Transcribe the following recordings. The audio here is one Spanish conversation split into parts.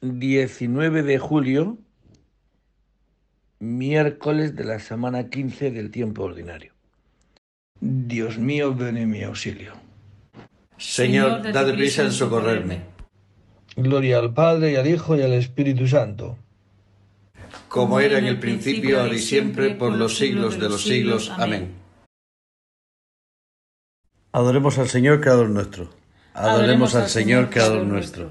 19 de julio, miércoles de la semana 15 del tiempo ordinario. Dios mío, ven en mi auxilio. Señor, dad prisa en socorrerme. Gloria al Padre y al Hijo y al Espíritu Santo. Como era en el principio, ahora y siempre, por los siglos de los siglos. Amén. Adoremos al Señor, Creador nuestro. Adoremos al Señor, Creador nuestro.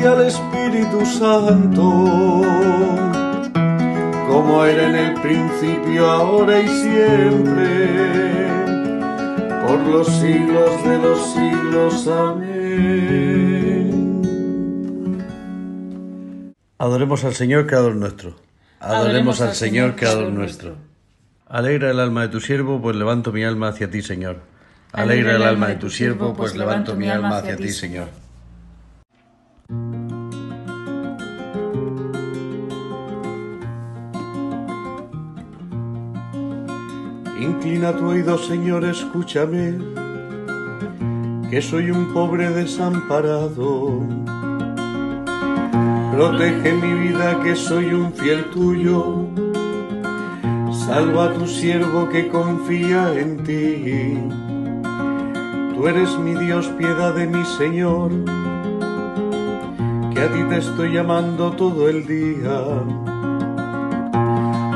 y al Espíritu Santo, como era en el principio, ahora y siempre, por los siglos de los siglos. Amén. Adoremos al Señor, Creador nuestro. Adoremos al Señor, Creador nuestro. Alegra el alma de tu siervo, pues levanto mi alma hacia ti, Señor. Alegra el alma de tu siervo, pues levanto mi alma hacia ti, Señor. Inclina tu oído, Señor, escúchame, que soy un pobre desamparado. Protege mi vida, que soy un fiel tuyo. Salva a tu siervo que confía en ti. Tú eres mi Dios, piedad de mi Señor, que a ti te estoy llamando todo el día.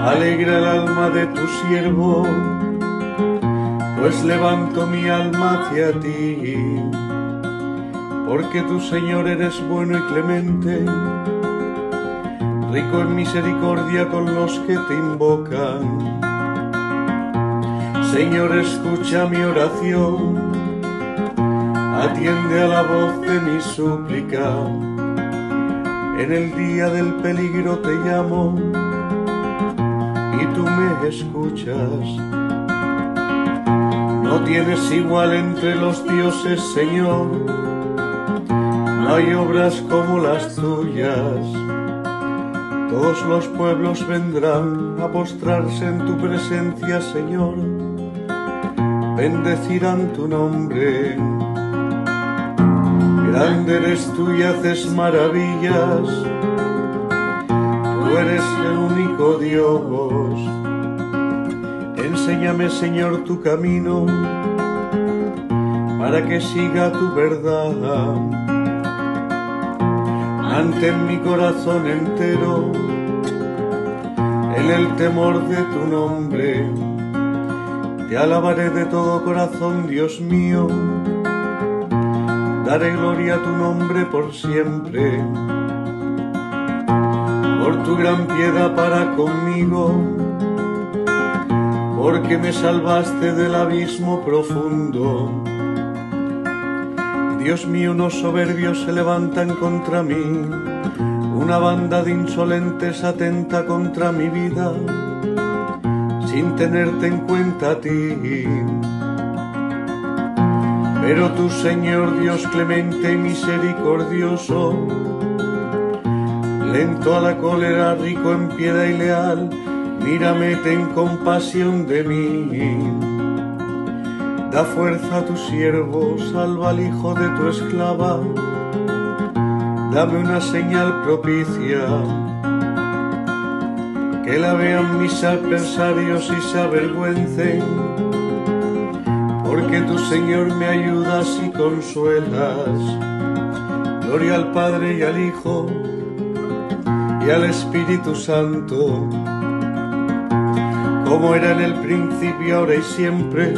Alegra el alma de tu siervo, pues levanto mi alma hacia ti, porque tu Señor eres bueno y clemente, rico en misericordia con los que te invocan. Señor, escucha mi oración, atiende a la voz de mi súplica. En el día del peligro te llamo y tú me escuchas. No tienes igual entre los dioses, Señor. No hay obras como las tuyas. Todos los pueblos vendrán a postrarse en tu presencia, Señor. Bendecirán tu nombre. Grande eres tú y haces maravillas. Tú eres el único Dios. Enséñame, Señor, tu camino para que siga tu verdad. Mantén mi corazón entero en el temor de tu nombre. Te alabaré de todo corazón, Dios mío. Daré gloria a tu nombre por siempre. por tu gran piedad para conmigo, porque me salvaste del abismo profundo. Dios mío, unos soberbios se levantan contra mí, una banda de insolentes atenta contra mi vida, sin tenerte en cuenta a ti. Pero tu Señor Dios clemente y misericordioso, lento a la cólera, rico en piedad y leal, mírame, ten compasión de mí. Da fuerza a tu siervo, salva al hijo de tu esclava, dame una señal propicia, que la vean mis adversarios y se avergüencen, porque tu Señor me ayudas y consuelas. Gloria al Padre y al Hijo y al Espíritu Santo, como era en el principio, ahora y siempre,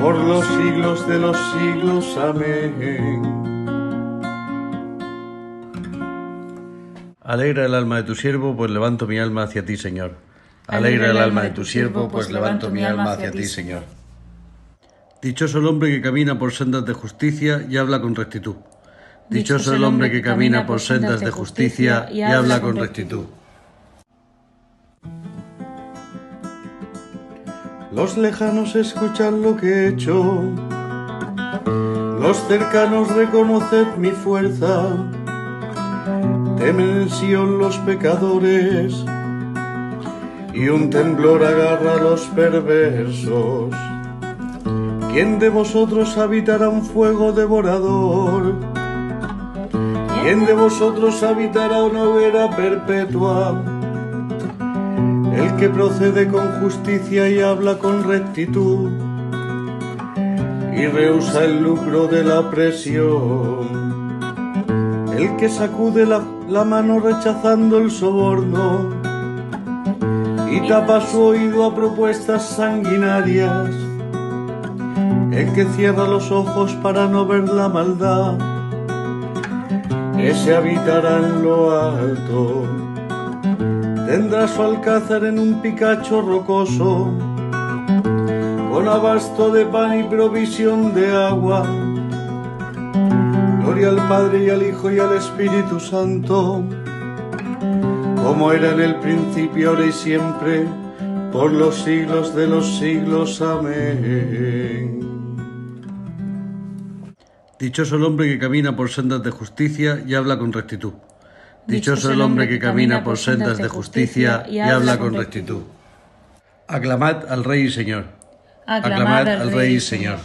por los siglos de los siglos. Amén. Alegra el alma de tu siervo, pues levanto mi alma hacia ti, Señor. Alegra el alma de tu siervo, pues levanto mi alma hacia ti, Señor. Dichoso el hombre que camina por sendas de justicia y habla con rectitud. Dichoso el hombre que camina por sendas de justicia y habla con rectitud. Los lejanos escuchan lo que he hecho, los cercanos reconoced mi fuerza, temen en Sion los pecadores, y un temblor agarra a los perversos. ¿Quién de vosotros habitará un fuego devorador? ¿Quién de vosotros habitará una hoguera perpetua? El que procede con justicia y habla con rectitud y rehúsa el lucro de la presión. El que sacude la, la mano rechazando el soborno y tapa su oído a propuestas sanguinarias. El que cierra los ojos para no ver la maldad ese habitará en lo alto. Tendrá su alcázar en un picacho rocoso, con abasto de pan y provisión de agua. Gloria al Padre y al Hijo y al Espíritu Santo, como era en el principio, ahora y siempre, por los siglos de los siglos. Amén. Dichoso el hombre que camina por sendas de justicia y habla con rectitud. Dichoso el hombre que camina por sendas de justicia y habla con rectitud. Aclamad al Rey y Señor. Aclamad al Rey y Señor.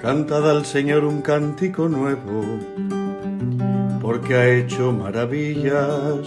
Cantad al Señor un cántico nuevo, porque ha hecho maravillas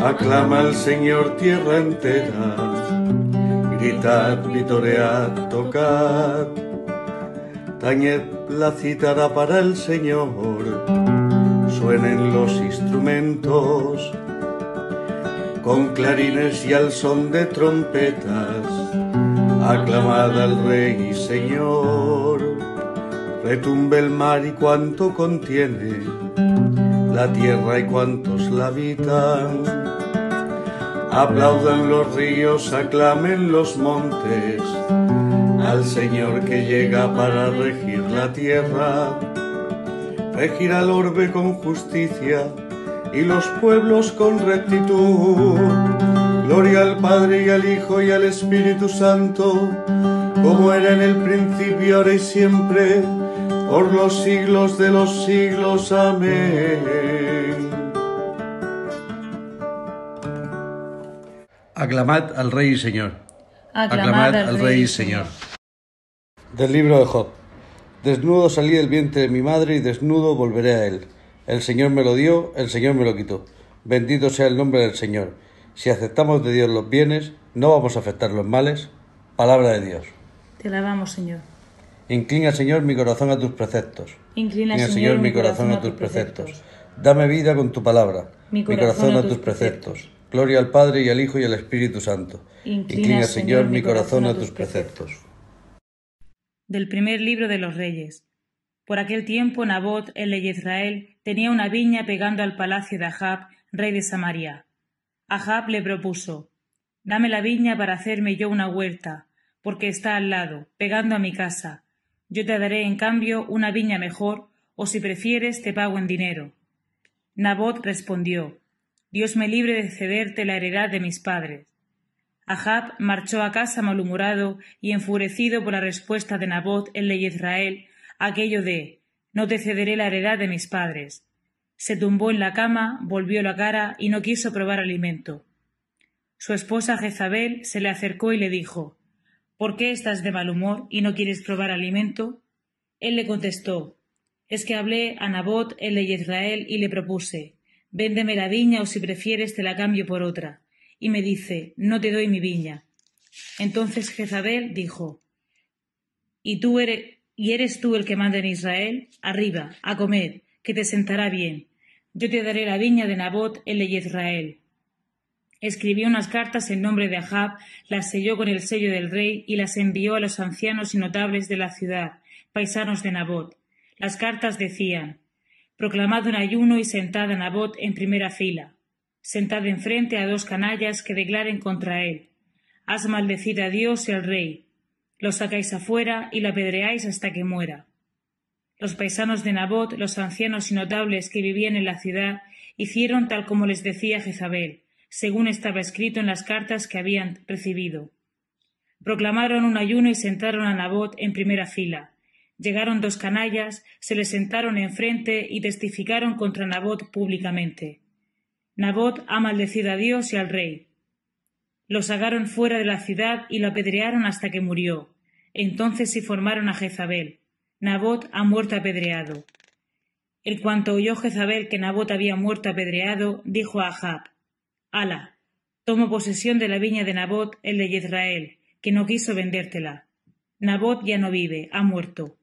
Aclama al Señor tierra entera, gritad, vitoread, tocad, tañed la cítara para el Señor, suenen los instrumentos, con clarines y al son de trompetas, aclamad al Rey y Señor, retumbe el mar y cuanto contiene, la tierra y cuantos la habitan Aplaudan los ríos, aclamen los montes al Señor que llega para regir la tierra. Regir al orbe con justicia y los pueblos con rectitud. Gloria al Padre y al Hijo y al Espíritu Santo, como era en el principio, ahora y siempre, por los siglos de los siglos. Amén. Aclamad al Rey y Señor. Aclamad, al Rey y Señor. Del libro de Job. Desnudo salí del vientre de mi madre y desnudo volveré a él. El Señor me lo dio, el Señor me lo quitó. Bendito sea el nombre del Señor. Si aceptamos de Dios los bienes, no vamos a aceptar los males. Palabra de Dios. Te alabamos, Señor. Inclina, Señor, mi corazón a tus preceptos. Inclina, Inclina, Señor, mi corazón a tus preceptos. Dame vida con tu palabra. Mi Mi corazón a a tus tus preceptos. Gloria al Padre y al Hijo y al Espíritu Santo. Inclina, Señor, mi corazón a tus preceptos. Del primer libro de los Reyes. Por aquel tiempo Nabot, el rey de Israel, tenía una viña pegando al palacio de Ahab, rey de Samaria. Ahab le propuso Dame la viña para hacerme yo una huerta, porque está al lado, pegando a mi casa. Yo te daré en cambio una viña mejor, o si prefieres te pago en dinero. Nabot respondió Dios me libre de cederte la heredad de mis padres. Ahab marchó a casa malhumorado y enfurecido por la respuesta de Nabot, el de Israel, aquello de No te cederé la heredad de mis padres. Se tumbó en la cama, volvió la cara y no quiso probar alimento. Su esposa Jezabel se le acercó y le dijo ¿Por qué estás de mal humor y no quieres probar alimento? Él le contestó Es que hablé a Nabot, el de Israel, y le propuse Véndeme la viña o si prefieres te la cambio por otra. Y me dice No te doy mi viña. Entonces Jezabel dijo ¿Y tú eres, y eres tú el que manda en Israel? Arriba, a comer, que te sentará bien. Yo te daré la viña de Nabot, el de Israel. Escribió unas cartas en nombre de Ahab, las selló con el sello del rey y las envió a los ancianos y notables de la ciudad, paisanos de Nabot. Las cartas decían Proclamad un ayuno y sentad a Nabot en primera fila. Sentad enfrente a dos canallas que declaren contra él. Haz maldecir a Dios y al rey. Lo sacáis afuera y lo apedreáis hasta que muera. Los paisanos de Nabot, los ancianos y notables que vivían en la ciudad, hicieron tal como les decía Jezabel, según estaba escrito en las cartas que habían recibido. Proclamaron un ayuno y sentaron a Nabot en primera fila. Llegaron dos canallas, se le sentaron enfrente y testificaron contra Nabot públicamente. Nabot ha maldecido a Dios y al rey. Lo sacaron fuera de la ciudad y lo apedrearon hasta que murió. Entonces se formaron a Jezabel. Nabot ha muerto apedreado. En cuanto oyó Jezabel que Nabot había muerto apedreado, dijo a Ahab Ala, tomo posesión de la viña de Nabot, el de Israel, que no quiso vendértela. Nabot ya no vive, ha muerto.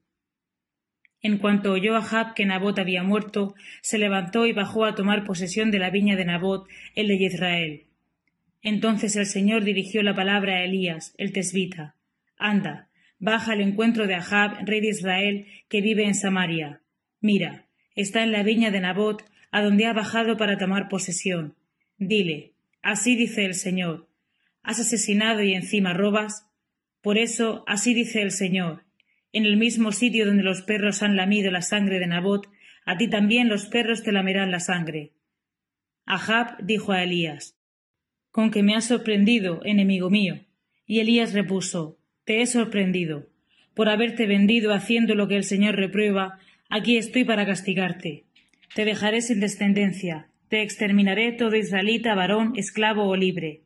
En cuanto oyó Ahab que Nabot había muerto, se levantó y bajó a tomar posesión de la viña de Nabot, el de Israel. Entonces el Señor dirigió la palabra a Elías, el tesbita. Anda, baja al encuentro de Ahab, rey de Israel, que vive en Samaria. Mira, está en la viña de Nabot, a donde ha bajado para tomar posesión. Dile, así dice el Señor, ¿has asesinado y encima robas? Por eso, así dice el Señor, en el mismo sitio donde los perros han lamido la sangre de Nabot, a ti también los perros te lamerán la sangre. Ahab dijo a Elías, Con que me has sorprendido, enemigo mío. Y Elías repuso, Te he sorprendido. Por haberte vendido haciendo lo que el Señor reprueba, aquí estoy para castigarte. Te dejaré sin descendencia, te exterminaré todo israelita, varón, esclavo o libre.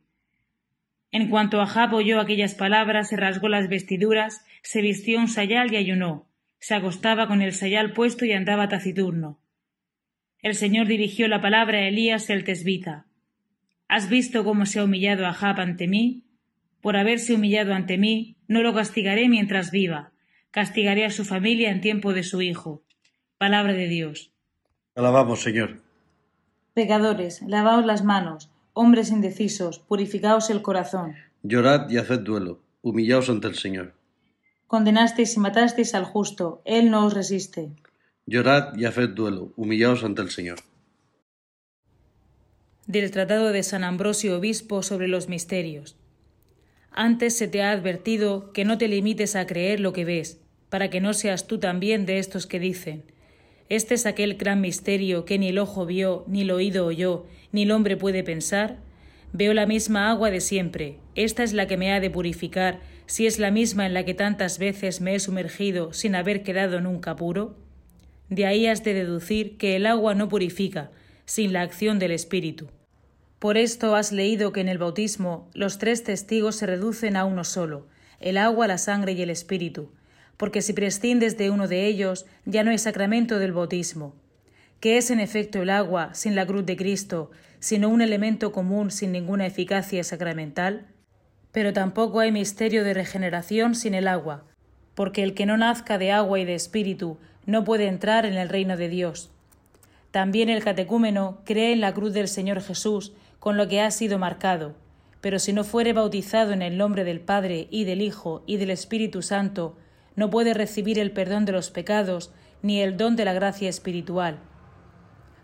En cuanto Ahab oyó aquellas palabras, se rasgó las vestiduras, se vistió un sayal y ayunó. Se acostaba con el sayal puesto y andaba taciturno. El Señor dirigió la palabra a Elías el tesbita. ¿Has visto cómo se ha humillado Ahab ante mí? Por haberse humillado ante mí, no lo castigaré mientras viva. Castigaré a su familia en tiempo de su hijo. Palabra de Dios. Alabamos, Señor. Pecadores, lavaos las manos, hombres indecisos, purificaos el corazón. Llorad y haced duelo, humillaos ante el Señor. Condenasteis y matasteis al justo, él no os resiste. Llorad y haced duelo, humillaos ante el Señor. Del Tratado de San Ambrosio Obispo sobre los misterios. Antes se te ha advertido que no te limites a creer lo que ves, para que no seas tú también de estos que dicen, este es aquel gran misterio que ni el ojo vio, ni el oído oyó, ni el hombre puede pensar. Veo la misma agua de siempre, esta es la que me ha de purificar, si es la misma en la que tantas veces me he sumergido sin haber quedado nunca puro. De ahí has de deducir que el agua no purifica, sin la acción del Espíritu. Por esto has leído que en el bautismo los tres testigos se reducen a uno solo, el agua, la sangre y el espíritu, porque si prescindes de uno de ellos, ya no hay sacramento del bautismo. que es en efecto el agua sin la cruz de Cristo, sino un elemento común sin ninguna eficacia sacramental? Pero tampoco hay misterio de regeneración sin el agua, porque el que no nazca de agua y de espíritu no puede entrar en el reino de Dios. También el catecúmeno cree en la cruz del Señor Jesús, con lo que ha sido marcado, pero si no fuere bautizado en el nombre del Padre y del Hijo y del Espíritu Santo, no puede recibir el perdón de los pecados ni el don de la gracia espiritual.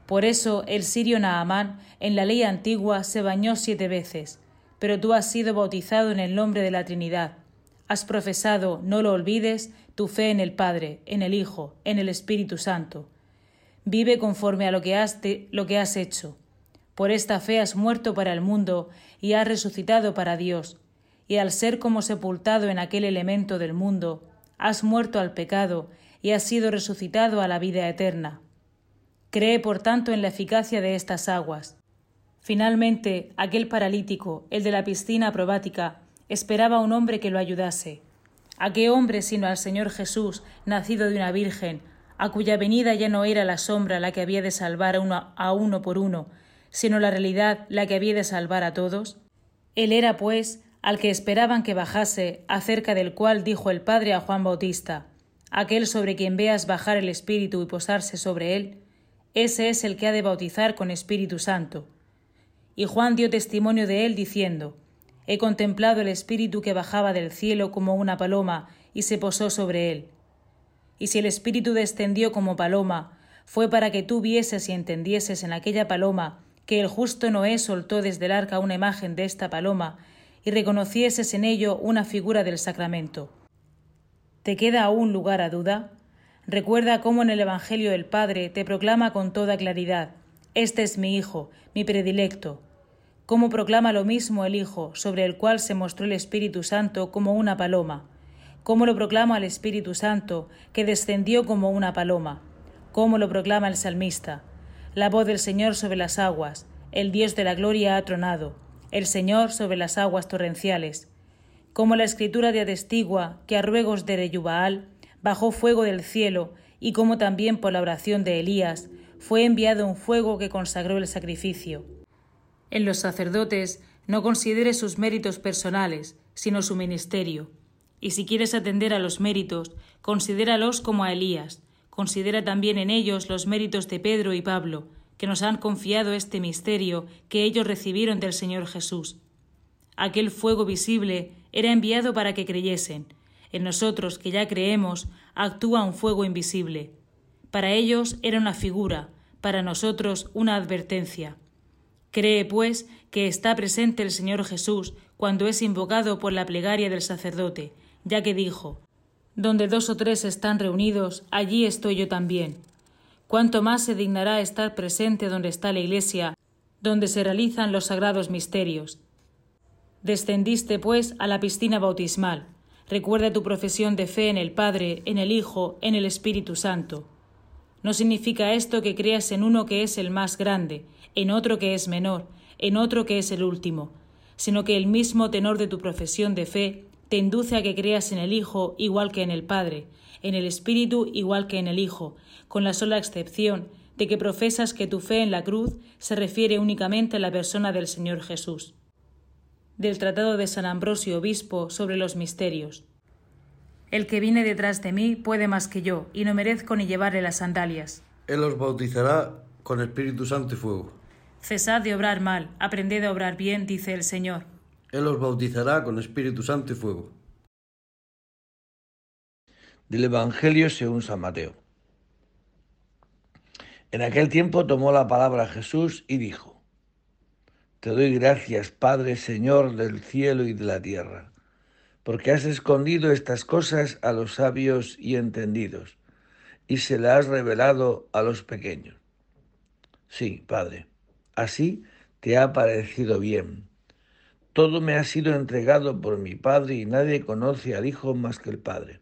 Por eso el sirio Naamán en la ley antigua se bañó siete veces, pero tú has sido bautizado en el nombre de la Trinidad. Has profesado, no lo olvides, tu fe en el Padre, en el Hijo, en el Espíritu Santo. Vive conforme a lo que has, lo que has hecho. Por esta fe has muerto para el mundo y has resucitado para Dios, y al ser como sepultado en aquel elemento del mundo, has muerto al pecado y has sido resucitado a la vida eterna. Cree, por tanto, en la eficacia de estas aguas. Finalmente, aquel paralítico, el de la piscina probática, esperaba a un hombre que lo ayudase. ¿A qué hombre sino al Señor Jesús, nacido de una virgen, a cuya venida ya no era la sombra la que había de salvar a uno, a uno por uno, sino la realidad la que había de salvar a todos? Él era, pues, al que esperaban que bajase, acerca del cual dijo el Padre a Juan Bautista, aquel sobre quien veas bajar el Espíritu y posarse sobre él, ese es el que ha de bautizar con Espíritu Santo. Y Juan dio testimonio de él diciendo, He contemplado el Espíritu que bajaba del cielo como una paloma y se posó sobre él. Y si el Espíritu descendió como paloma, fue para que tú vieses y entendieses en aquella paloma que el justo Noé soltó desde el arca una imagen de esta paloma y reconocieses en ello una figura del sacramento. ¿Te queda aún lugar a duda? Recuerda cómo en el Evangelio el Padre te proclama con toda claridad, Este es mi Hijo, mi predilecto. Cómo proclama lo mismo el Hijo, sobre el cual se mostró el Espíritu Santo como una paloma. Cómo lo proclama el Espíritu Santo, que descendió como una paloma. Cómo lo proclama el salmista. La voz del Señor sobre las aguas, el Dios de la gloria ha tronado el Señor sobre las aguas torrenciales, como la escritura de atestigua que a ruegos de Reyubaal bajó fuego del cielo, y como también por la oración de Elías fue enviado un fuego que consagró el sacrificio. En los sacerdotes no considere sus méritos personales, sino su ministerio. Y si quieres atender a los méritos, considéralos como a Elías, considera también en ellos los méritos de Pedro y Pablo, que nos han confiado este misterio que ellos recibieron del Señor Jesús. Aquel fuego visible era enviado para que creyesen. En nosotros, que ya creemos, actúa un fuego invisible. Para ellos era una figura, para nosotros una advertencia. Cree, pues, que está presente el Señor Jesús cuando es invocado por la plegaria del sacerdote, ya que dijo, Donde dos o tres están reunidos, allí estoy yo también cuánto más se dignará estar presente donde está la Iglesia, donde se realizan los sagrados misterios. Descendiste, pues, a la piscina bautismal. Recuerda tu profesión de fe en el Padre, en el Hijo, en el Espíritu Santo. No significa esto que creas en uno que es el más grande, en otro que es menor, en otro que es el último, sino que el mismo tenor de tu profesión de fe te induce a que creas en el Hijo igual que en el Padre, en el Espíritu igual que en el Hijo, con la sola excepción de que profesas que tu fe en la cruz se refiere únicamente a la persona del Señor Jesús. Del Tratado de San Ambrosio Obispo sobre los Misterios. El que viene detrás de mí puede más que yo, y no merezco ni llevarle las sandalias. Él os bautizará con Espíritu Santo y fuego. Cesad de obrar mal, aprended a obrar bien, dice el Señor. Él os bautizará con Espíritu Santo y fuego. Del Evangelio según San Mateo. En aquel tiempo tomó la palabra Jesús y dijo, Te doy gracias, Padre, Señor del cielo y de la tierra, porque has escondido estas cosas a los sabios y entendidos, y se las has revelado a los pequeños. Sí, Padre, así te ha parecido bien. Todo me ha sido entregado por mi Padre y nadie conoce al Hijo más que el Padre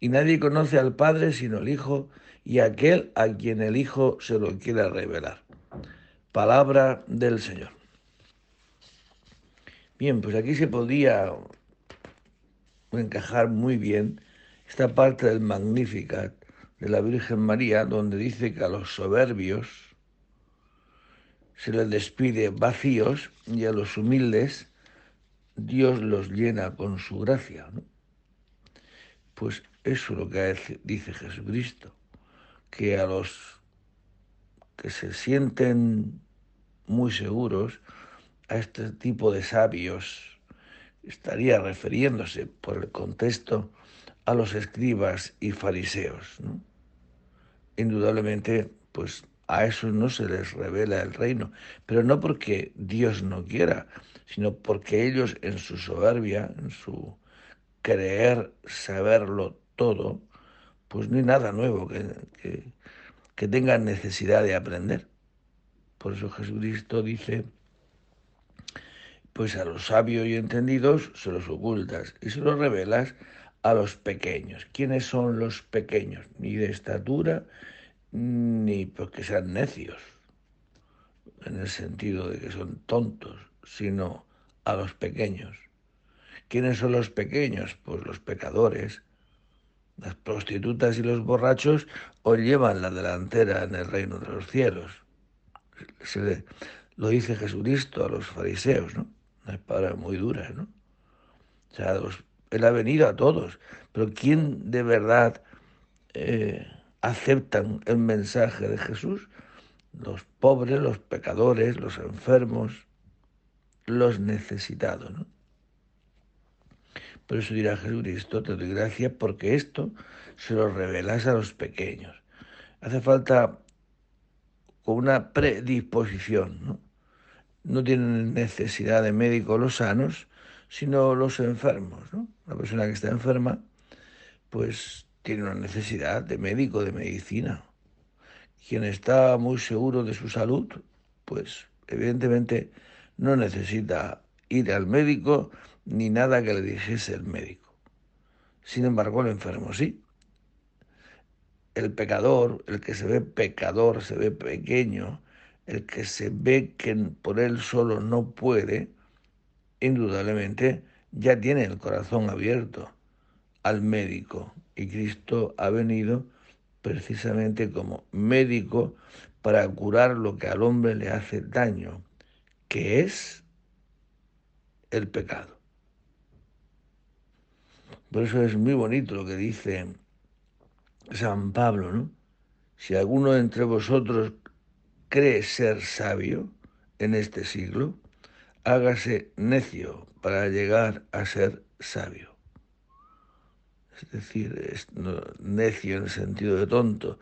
y nadie conoce al Padre sino el Hijo y aquel a quien el Hijo se lo quiera revelar. Palabra del Señor. Bien, pues aquí se podría encajar muy bien esta parte del Magnificat de la Virgen María, donde dice que a los soberbios se les despide vacíos y a los humildes Dios los llena con su gracia. Pues eso es lo que dice Jesucristo, que a los que se sienten muy seguros, a este tipo de sabios, estaría refiriéndose por el contexto a los escribas y fariseos. Indudablemente, pues a esos no se les revela el reino, pero no porque Dios no quiera, sino porque ellos en su soberbia, en su creer saberlo todo, pues no hay nada nuevo que, que tengan necesidad de aprender. Por eso Jesucristo dice, pues a los sabios y entendidos se los ocultas y se los revelas a los pequeños. ¿Quiénes son los pequeños? Ni de estatura, ni porque sean necios, en el sentido de que son tontos, sino a los pequeños. ¿Quiénes son los pequeños? Pues los pecadores. Las prostitutas y los borrachos os llevan la delantera en el reino de los cielos. Lo dice Jesucristo a los fariseos, ¿no? Unas palabras muy duras, ¿no? O sea, Él ha venido a todos, pero ¿quién de verdad eh, aceptan el mensaje de Jesús? Los pobres, los pecadores, los enfermos, los necesitados, ¿no? Por eso dirá Jesucristo, te doy gracias porque esto se lo revelas a los pequeños. Hace falta con una predisposición, ¿no? no tienen necesidad de médicos los sanos, sino los enfermos. ¿no? Una persona que está enferma, pues tiene una necesidad de médico, de medicina. Quien está muy seguro de su salud, pues evidentemente no necesita ir al médico ni nada que le dijese el médico. Sin embargo, el enfermo sí. El pecador, el que se ve pecador, se ve pequeño, el que se ve que por él solo no puede, indudablemente ya tiene el corazón abierto al médico. Y Cristo ha venido precisamente como médico para curar lo que al hombre le hace daño, que es el pecado. Por eso es muy bonito lo que dice San Pablo, ¿no? Si alguno entre vosotros cree ser sabio en este siglo, hágase necio para llegar a ser sabio. Es decir, no, necio en el sentido de tonto,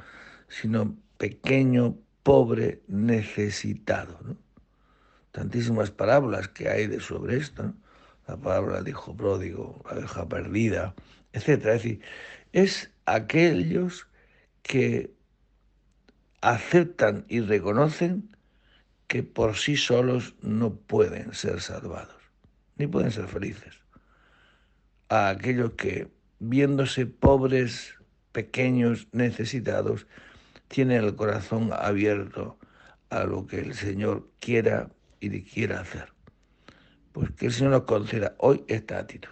sino pequeño, pobre, necesitado. Tantísimas parábolas que hay de sobre esto, la palabra de hijo pródigo, la hija perdida, etc. Es decir, es aquellos que aceptan y reconocen que por sí solos no pueden ser salvados, ni pueden ser felices. A aquellos que, viéndose pobres, pequeños, necesitados, tienen el corazón abierto a lo que el Señor quiera y quiera hacer. Pues que el Señor nos conceda hoy esta actitud,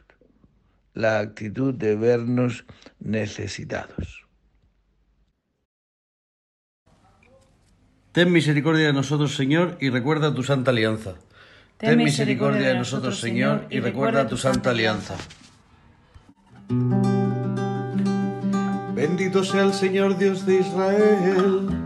la actitud de vernos necesitados. Ten misericordia de nosotros, Señor, y recuerda tu santa alianza. Ten misericordia de nosotros, Señor, y recuerda tu santa alianza. Bendito sea el Señor Dios de Israel,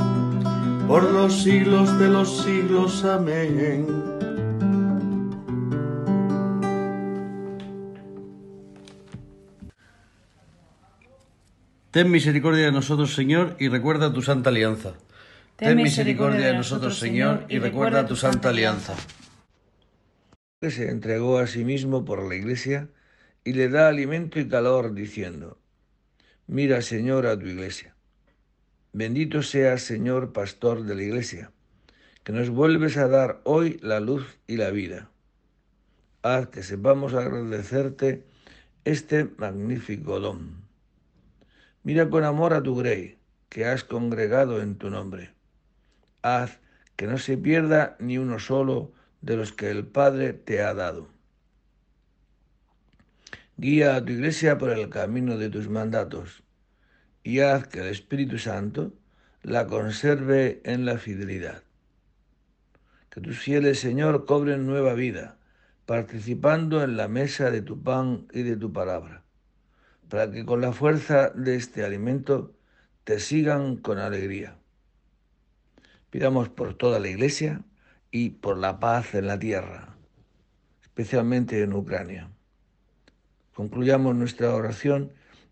por los siglos de los siglos. Amén. Ten misericordia de nosotros, Señor, y recuerda tu santa alianza. Ten misericordia de nosotros, Señor, y recuerda tu santa alianza. Se entregó a sí mismo por la iglesia y le da alimento y calor, diciendo, Mira, Señor, a tu iglesia. Bendito seas, Señor, pastor de la iglesia, que nos vuelves a dar hoy la luz y la vida. Haz que sepamos agradecerte este magnífico don. Mira con amor a tu grey, que has congregado en tu nombre. Haz que no se pierda ni uno solo de los que el Padre te ha dado. Guía a tu iglesia por el camino de tus mandatos y haz que el Espíritu Santo la conserve en la fidelidad. Que tus fieles, Señor, cobren nueva vida, participando en la mesa de tu pan y de tu palabra para que con la fuerza de este alimento te sigan con alegría. Pidamos por toda la Iglesia y por la paz en la tierra, especialmente en Ucrania. Concluyamos nuestra oración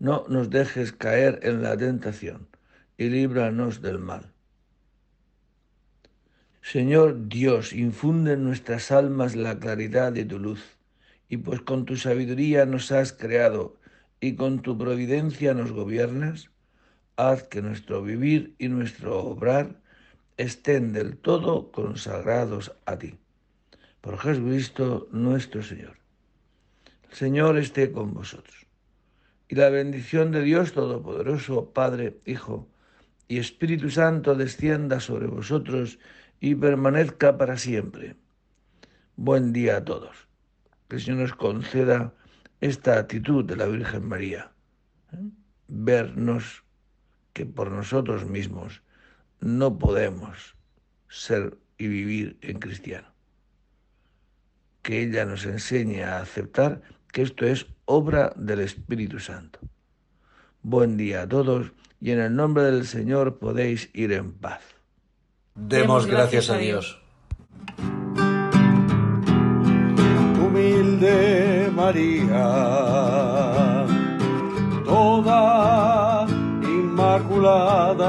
No nos dejes caer en la tentación y líbranos del mal. Señor Dios, infunde en nuestras almas la claridad de tu luz, y pues con tu sabiduría nos has creado y con tu providencia nos gobiernas, haz que nuestro vivir y nuestro obrar estén del todo consagrados a ti. Por Jesucristo nuestro Señor. El Señor esté con vosotros. Y la bendición de Dios Todopoderoso, Padre, Hijo y Espíritu Santo descienda sobre vosotros y permanezca para siempre. Buen día a todos. Que el Señor nos conceda esta actitud de la Virgen María, ¿eh? vernos que por nosotros mismos no podemos ser y vivir en cristiano. Que ella nos enseñe a aceptar que esto es obra del Espíritu Santo. Buen día a todos y en el nombre del Señor podéis ir en paz. Demos gracias a Dios. Humilde María, toda inmaculada,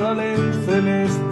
la Jerusalén celeste